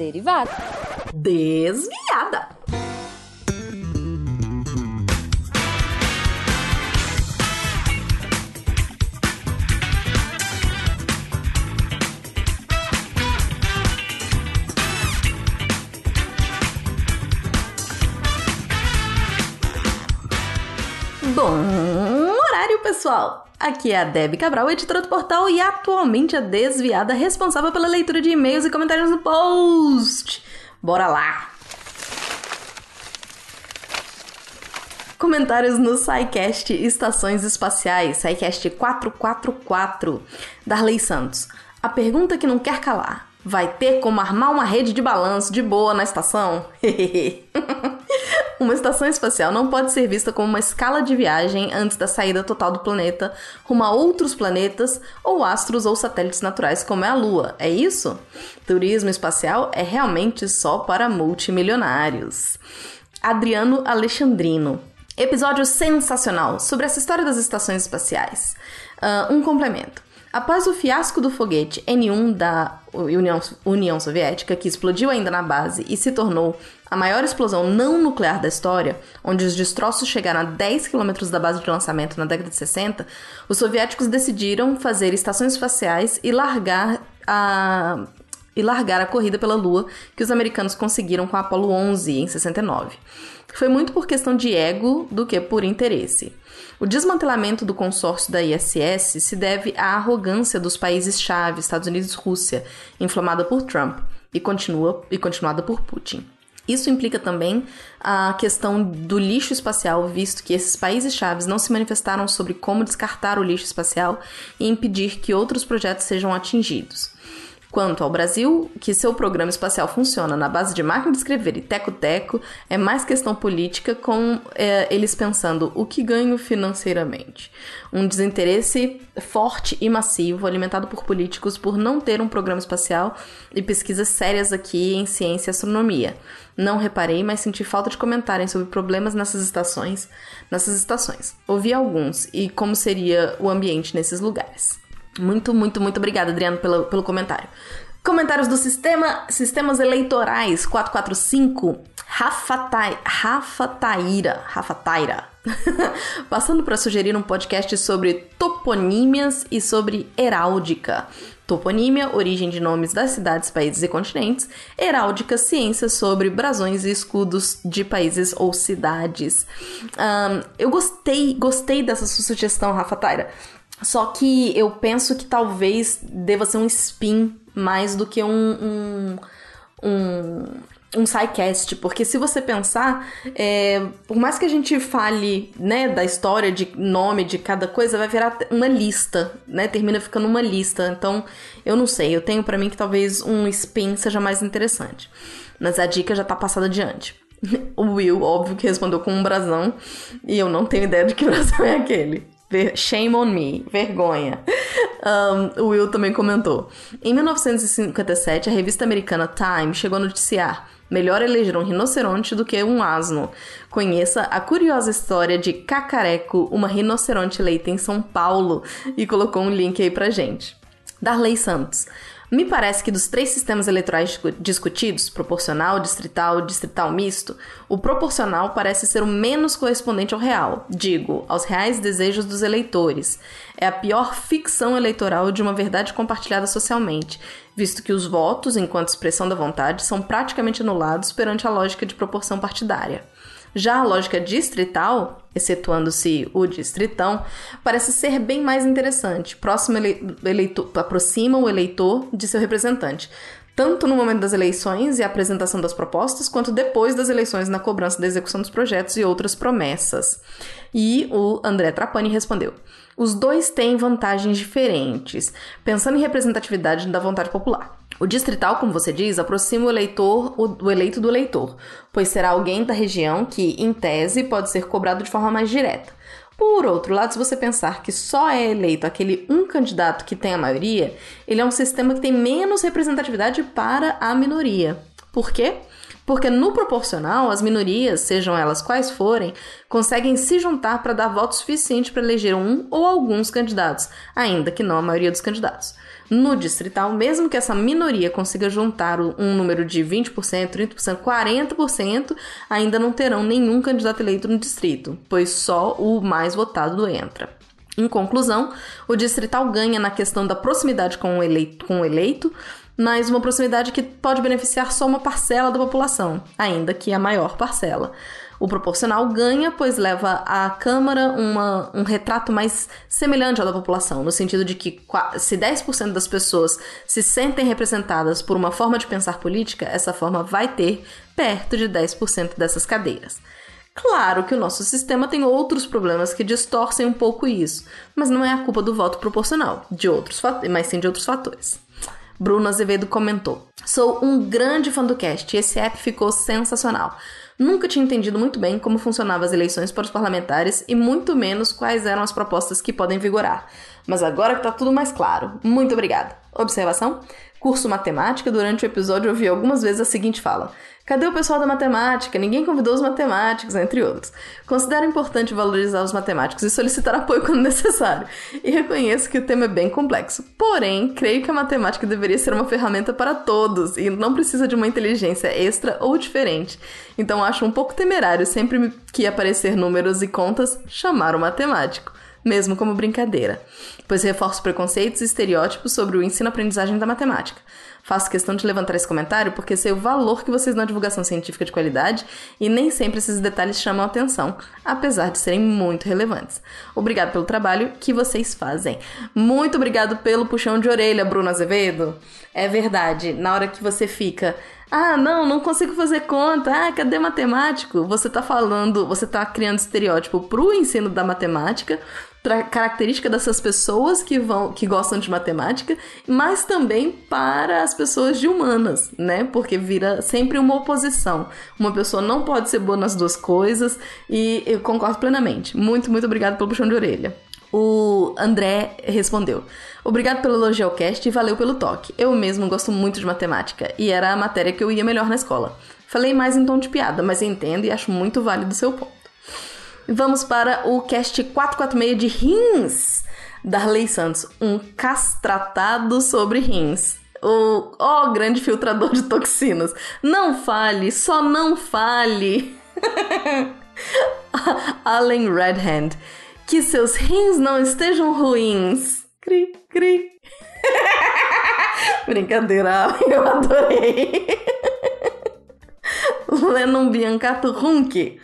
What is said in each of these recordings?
derivada. Desviada. Bom pessoal! Aqui é a Debbie Cabral, editora do portal e atualmente a desviada responsável pela leitura de e-mails e comentários no post. Bora lá! Comentários no SciCast Estações Espaciais, SciCast 444, Darley Santos. A pergunta que não quer calar. Vai ter como armar uma rede de balanço de boa na estação? Uma estação espacial não pode ser vista como uma escala de viagem antes da saída total do planeta rumo a outros planetas ou astros ou satélites naturais como é a Lua. É isso? Turismo espacial é realmente só para multimilionários. Adriano Alexandrino. Episódio sensacional sobre essa história das estações espaciais. Uh, um complemento. Após o fiasco do foguete N1 da União, União Soviética, que explodiu ainda na base e se tornou a maior explosão não nuclear da história, onde os destroços chegaram a 10 quilômetros da base de lançamento na década de 60, os soviéticos decidiram fazer estações espaciais e largar a e largar a corrida pela Lua que os americanos conseguiram com a Apollo 11 em 69. Foi muito por questão de ego do que por interesse. O desmantelamento do consórcio da ISS se deve à arrogância dos países-chave, Estados Unidos e Rússia, inflamada por Trump e, continua, e continuada por Putin. Isso implica também a questão do lixo espacial, visto que esses países chaves não se manifestaram sobre como descartar o lixo espacial e impedir que outros projetos sejam atingidos. Quanto ao Brasil, que seu programa espacial funciona na base de máquina de escrever e teco-teco, é mais questão política, com é, eles pensando o que ganho financeiramente. Um desinteresse forte e massivo, alimentado por políticos por não ter um programa espacial e pesquisas sérias aqui em ciência e astronomia. Não reparei, mas senti falta de comentarem sobre problemas nessas estações, nessas estações. Ouvi alguns e como seria o ambiente nesses lugares. Muito, muito, muito obrigada, Adriano, pelo, pelo comentário. Comentários do sistema Sistemas Eleitorais 445. Rafa, Ta, Rafa Taira. Rafa Taira. Passando para sugerir um podcast sobre toponímias e sobre heráldica. Toponímia, origem de nomes das cidades, países e continentes. Heráldica, ciência sobre brasões e escudos de países ou cidades. Um, eu gostei, gostei dessa sugestão, Rafa Taira. Só que eu penso que talvez deva ser um spin mais do que um, um, um, um sidecast, porque se você pensar, é, por mais que a gente fale né, da história, de nome de cada coisa, vai virar uma lista, né? Termina ficando uma lista. Então, eu não sei, eu tenho para mim que talvez um spin seja mais interessante. Mas a dica já tá passada adiante. O Will, óbvio que respondeu com um brasão, e eu não tenho ideia de que brasão é aquele. Shame on me, vergonha. Um, o Will também comentou. Em 1957, a revista americana Time chegou a noticiar: melhor eleger um rinoceronte do que um asno. Conheça a curiosa história de Cacareco, uma rinoceronte eleita em São Paulo, e colocou um link aí pra gente. Darley Santos. Me parece que dos três sistemas eleitorais discutidos, proporcional, distrital, distrital misto, o proporcional parece ser o menos correspondente ao real, digo, aos reais desejos dos eleitores. É a pior ficção eleitoral de uma verdade compartilhada socialmente, visto que os votos, enquanto expressão da vontade, são praticamente anulados perante a lógica de proporção partidária. Já a lógica distrital, excetuando-se o distritão, parece ser bem mais interessante, próximo eleitor, aproxima o eleitor de seu representante, tanto no momento das eleições e apresentação das propostas, quanto depois das eleições na cobrança da execução dos projetos e outras promessas. E o André Trapani respondeu: os dois têm vantagens diferentes, pensando em representatividade da vontade popular. O distrital, como você diz, aproxima o eleitor, o, o eleito do eleitor, pois será alguém da região que, em tese, pode ser cobrado de forma mais direta. Por outro lado, se você pensar que só é eleito aquele um candidato que tem a maioria, ele é um sistema que tem menos representatividade para a minoria. Por quê? Porque no proporcional, as minorias, sejam elas quais forem, conseguem se juntar para dar voto suficiente para eleger um ou alguns candidatos, ainda que não a maioria dos candidatos. No distrital, mesmo que essa minoria consiga juntar um número de 20%, 30%, 40%, ainda não terão nenhum candidato eleito no distrito, pois só o mais votado entra. Em conclusão, o distrital ganha na questão da proximidade com o eleito, com o eleito mas uma proximidade que pode beneficiar só uma parcela da população, ainda que a maior parcela. O proporcional ganha, pois leva à Câmara uma, um retrato mais semelhante ao da população, no sentido de que se 10% das pessoas se sentem representadas por uma forma de pensar política, essa forma vai ter perto de 10% dessas cadeiras. Claro que o nosso sistema tem outros problemas que distorcem um pouco isso, mas não é a culpa do voto proporcional, de outros, mas sim de outros fatores. Bruno Azevedo comentou: Sou um grande fã do cast esse app ficou sensacional. Nunca tinha entendido muito bem como funcionavam as eleições para os parlamentares e muito menos quais eram as propostas que podem vigorar. Mas agora que tá tudo mais claro. Muito obrigada. Observação: curso matemática, durante o episódio ouvi algumas vezes a seguinte fala: Cadê o pessoal da matemática? Ninguém convidou os matemáticos, entre outros. Considero importante valorizar os matemáticos e solicitar apoio quando necessário. E reconheço que o tema é bem complexo. Porém, creio que a matemática deveria ser uma ferramenta para todos e não precisa de uma inteligência extra ou diferente. Então acho um pouco temerário sempre que aparecer números e contas chamar o matemático mesmo como brincadeira, pois reforço preconceitos e estereótipos sobre o ensino-aprendizagem da matemática. Faço questão de levantar esse comentário porque sei o valor que vocês dão à divulgação científica de qualidade e nem sempre esses detalhes chamam atenção, apesar de serem muito relevantes. Obrigado pelo trabalho que vocês fazem. Muito obrigado pelo puxão de orelha, Bruno Azevedo. É verdade, na hora que você fica ah, não, não consigo fazer conta. Ah, cadê matemático? Você tá falando, você tá criando estereótipo pro ensino da matemática, característica dessas pessoas que vão que gostam de matemática, mas também para as pessoas de humanas, né? Porque vira sempre uma oposição. Uma pessoa não pode ser boa nas duas coisas e eu concordo plenamente. Muito, muito obrigado pelo puxão de orelha. O André respondeu: Obrigado pelo elogio ao cast e valeu pelo toque. Eu mesmo gosto muito de matemática e era a matéria que eu ia melhor na escola. Falei mais em tom de piada, mas entendo e acho muito válido o seu ponto. Vamos para o cast 446 de rins. Darley Santos, um castratado sobre rins. O oh, grande filtrador de toxinas. Não fale, só não fale. Allen Redhand. Que seus rins não estejam ruins. Cri, cri. Brincadeira, eu adorei. Lennon Biancato Runke.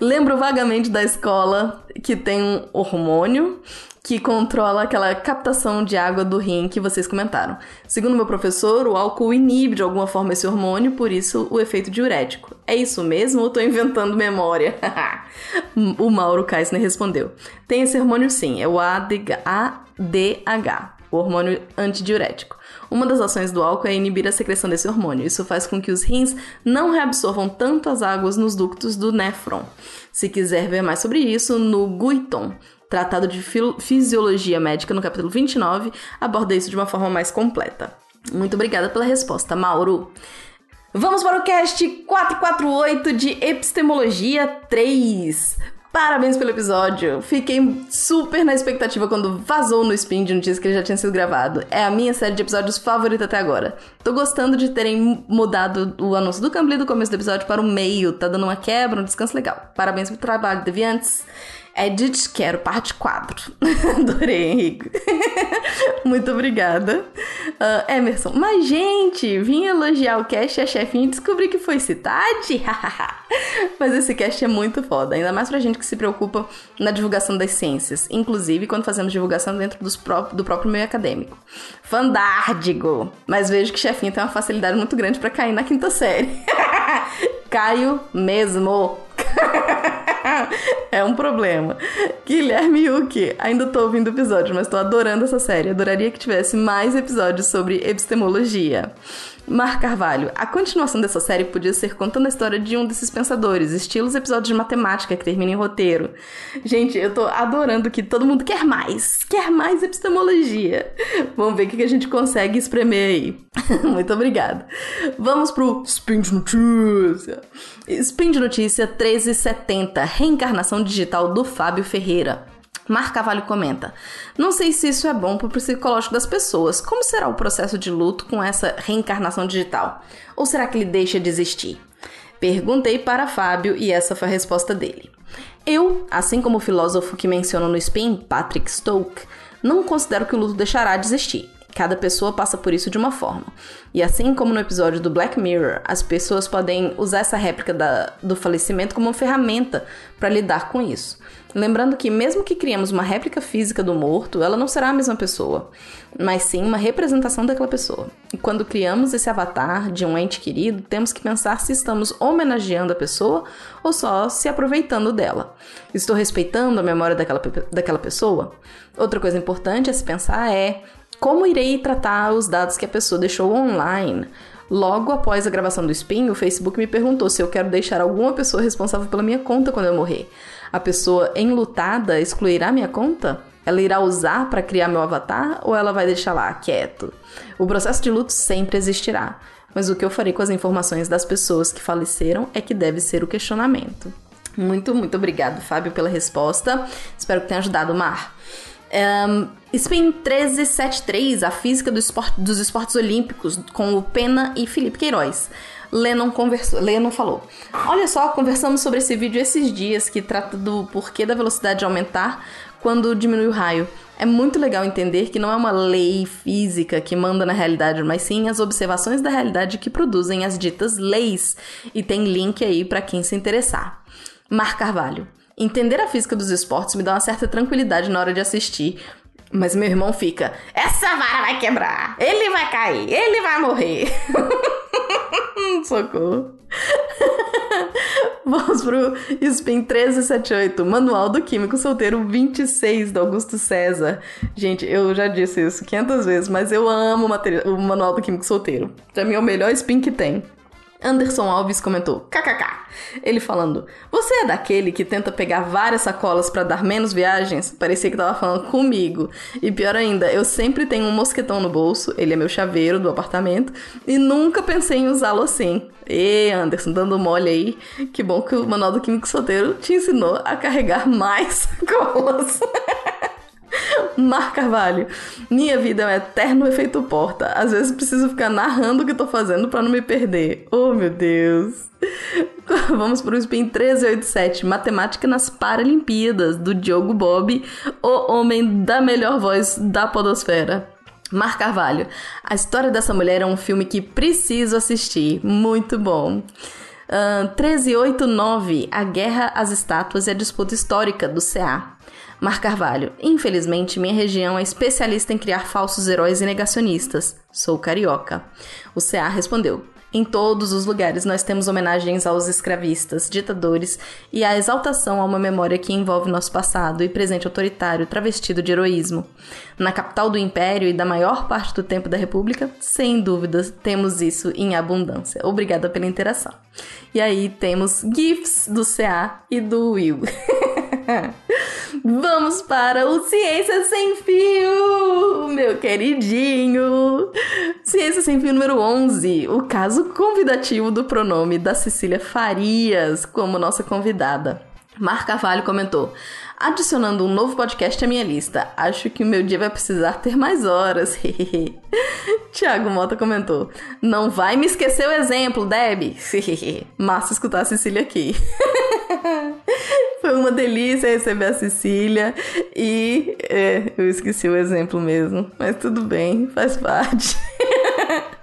Lembro vagamente da escola que tem um hormônio que controla aquela captação de água do rim que vocês comentaram. Segundo meu professor, o álcool inibe de alguma forma esse hormônio, por isso o efeito diurético. É isso mesmo ou tô inventando memória? o Mauro Kaisner respondeu. Tem esse hormônio sim, é o ADH, o hormônio antidiurético. Uma das ações do álcool é inibir a secreção desse hormônio. Isso faz com que os rins não reabsorvam tanto as águas nos ductos do néfron. Se quiser ver mais sobre isso, no Guiton, Tratado de Fisiologia Médica, no capítulo 29, aborda isso de uma forma mais completa. Muito obrigada pela resposta, Mauro. Vamos para o cast 448 de Epistemologia 3. Parabéns pelo episódio. Fiquei super na expectativa quando vazou no Spin de notícia que ele já tinha sido gravado. É a minha série de episódios favorita até agora. Tô gostando de terem mudado o anúncio do Cambly do começo do episódio para o meio. Tá dando uma quebra, um descanso legal. Parabéns pelo trabalho, Deviantes. Edit, quero parte 4. Adorei, Henrique. Muito obrigada. Uh, Emerson, mas gente, vim elogiar o cast e a chefinha descobri que foi cidade. mas esse cast é muito foda, ainda mais pra gente que se preocupa na divulgação das ciências, inclusive quando fazemos divulgação dentro pró do próprio meio acadêmico. Fandárdigo! Mas vejo que chefinha tem uma facilidade muito grande para cair na quinta série. Caio mesmo. É um problema. Guilherme Yuki, ainda tô ouvindo o episódio, mas tô adorando essa série. Adoraria que tivesse mais episódios sobre epistemologia. Mar Carvalho, a continuação dessa série podia ser contando a história de um desses pensadores, estilo os episódios de matemática que termina em roteiro. Gente, eu tô adorando que todo mundo quer mais, quer mais epistemologia. Vamos ver o que a gente consegue espremer aí. Muito obrigada. Vamos pro Spin de Notícia. Spin de Notícia 1370, reencarnação digital do Fábio Ferreira. Mar Cavalho comenta: Não sei se isso é bom para o psicológico das pessoas. Como será o processo de luto com essa reencarnação digital? Ou será que ele deixa de existir? Perguntei para Fábio e essa foi a resposta dele. Eu, assim como o filósofo que menciono no Spin, Patrick Stoke, não considero que o luto deixará de existir. Cada pessoa passa por isso de uma forma. E assim como no episódio do Black Mirror, as pessoas podem usar essa réplica da, do falecimento como uma ferramenta para lidar com isso. Lembrando que, mesmo que criemos uma réplica física do morto, ela não será a mesma pessoa, mas sim uma representação daquela pessoa. E quando criamos esse avatar de um ente querido, temos que pensar se estamos homenageando a pessoa ou só se aproveitando dela. Estou respeitando a memória daquela, daquela pessoa? Outra coisa importante a se pensar é como irei tratar os dados que a pessoa deixou online? Logo após a gravação do Spin, o Facebook me perguntou se eu quero deixar alguma pessoa responsável pela minha conta quando eu morrer. A pessoa enlutada excluirá minha conta? Ela irá usar para criar meu avatar ou ela vai deixar lá quieto? O processo de luto sempre existirá, mas o que eu farei com as informações das pessoas que faleceram é que deve ser o questionamento. Muito, muito obrigado, Fábio, pela resposta. Espero que tenha ajudado, Mar. Um, Spin 1373, a física do esporte, dos esportes olímpicos, com o Pena e Felipe Queiroz. Lennon, conversou, Lennon falou: Olha só, conversamos sobre esse vídeo esses dias que trata do porquê da velocidade aumentar quando diminui o raio. É muito legal entender que não é uma lei física que manda na realidade, mas sim as observações da realidade que produzem as ditas leis. E tem link aí para quem se interessar. Mar Carvalho. Entender a física dos esportes me dá uma certa tranquilidade na hora de assistir. Mas meu irmão fica: essa vara vai quebrar, ele vai cair, ele vai morrer. Socorro. Vamos pro Spin 1378, Manual do Químico Solteiro 26 do Augusto César. Gente, eu já disse isso 500 vezes, mas eu amo o, o Manual do Químico Solteiro. Pra mim é o melhor spin que tem. Anderson Alves comentou: kkk. Ele falando: Você é daquele que tenta pegar várias sacolas para dar menos viagens? Parecia que tava falando comigo. E pior ainda, eu sempre tenho um mosquetão no bolso, ele é meu chaveiro do apartamento, e nunca pensei em usá-lo assim. E Anderson, dando mole aí, que bom que o Manual do Químico Solteiro te ensinou a carregar mais sacolas. Mar Carvalho. Minha vida é um eterno efeito porta. Às vezes preciso ficar narrando o que tô fazendo para não me perder. Oh, meu Deus. Vamos para o Spin 1387, Matemática nas Paralimpíadas, do Diogo Bob, o homem da melhor voz da podosfera. Mar Carvalho. A história dessa mulher é um filme que preciso assistir. Muito bom. Uh, 1389, A Guerra às Estátuas e a Disputa Histórica, do CA. Mar Carvalho. Infelizmente, minha região é especialista em criar falsos heróis e negacionistas. Sou carioca. O CA respondeu. Em todos os lugares nós temos homenagens aos escravistas, ditadores e a exaltação a uma memória que envolve nosso passado e presente autoritário travestido de heroísmo. Na capital do império e da maior parte do tempo da república, sem dúvidas, temos isso em abundância. Obrigada pela interação. E aí temos GIFs do CA e do Will. Vamos para o Ciência Sem Fio, meu queridinho. Ciência Sem Fio número 11, o caso convidativo do pronome da Cecília Farias como nossa convidada. Mar Carvalho comentou: adicionando um novo podcast à minha lista. Acho que o meu dia vai precisar ter mais horas. Tiago Mota comentou: Não vai me esquecer o exemplo, Deb. Massa escutar a Cecília aqui. Uma delícia receber a Cecília e é, eu esqueci o exemplo mesmo, mas tudo bem, faz parte.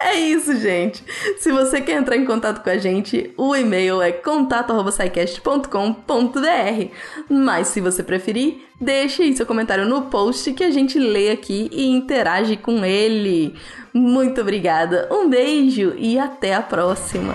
É isso, gente. Se você quer entrar em contato com a gente, o e-mail é contato@saicast.com.br. Mas se você preferir, deixe aí seu comentário no post que a gente lê aqui e interage com ele. Muito obrigada. Um beijo e até a próxima.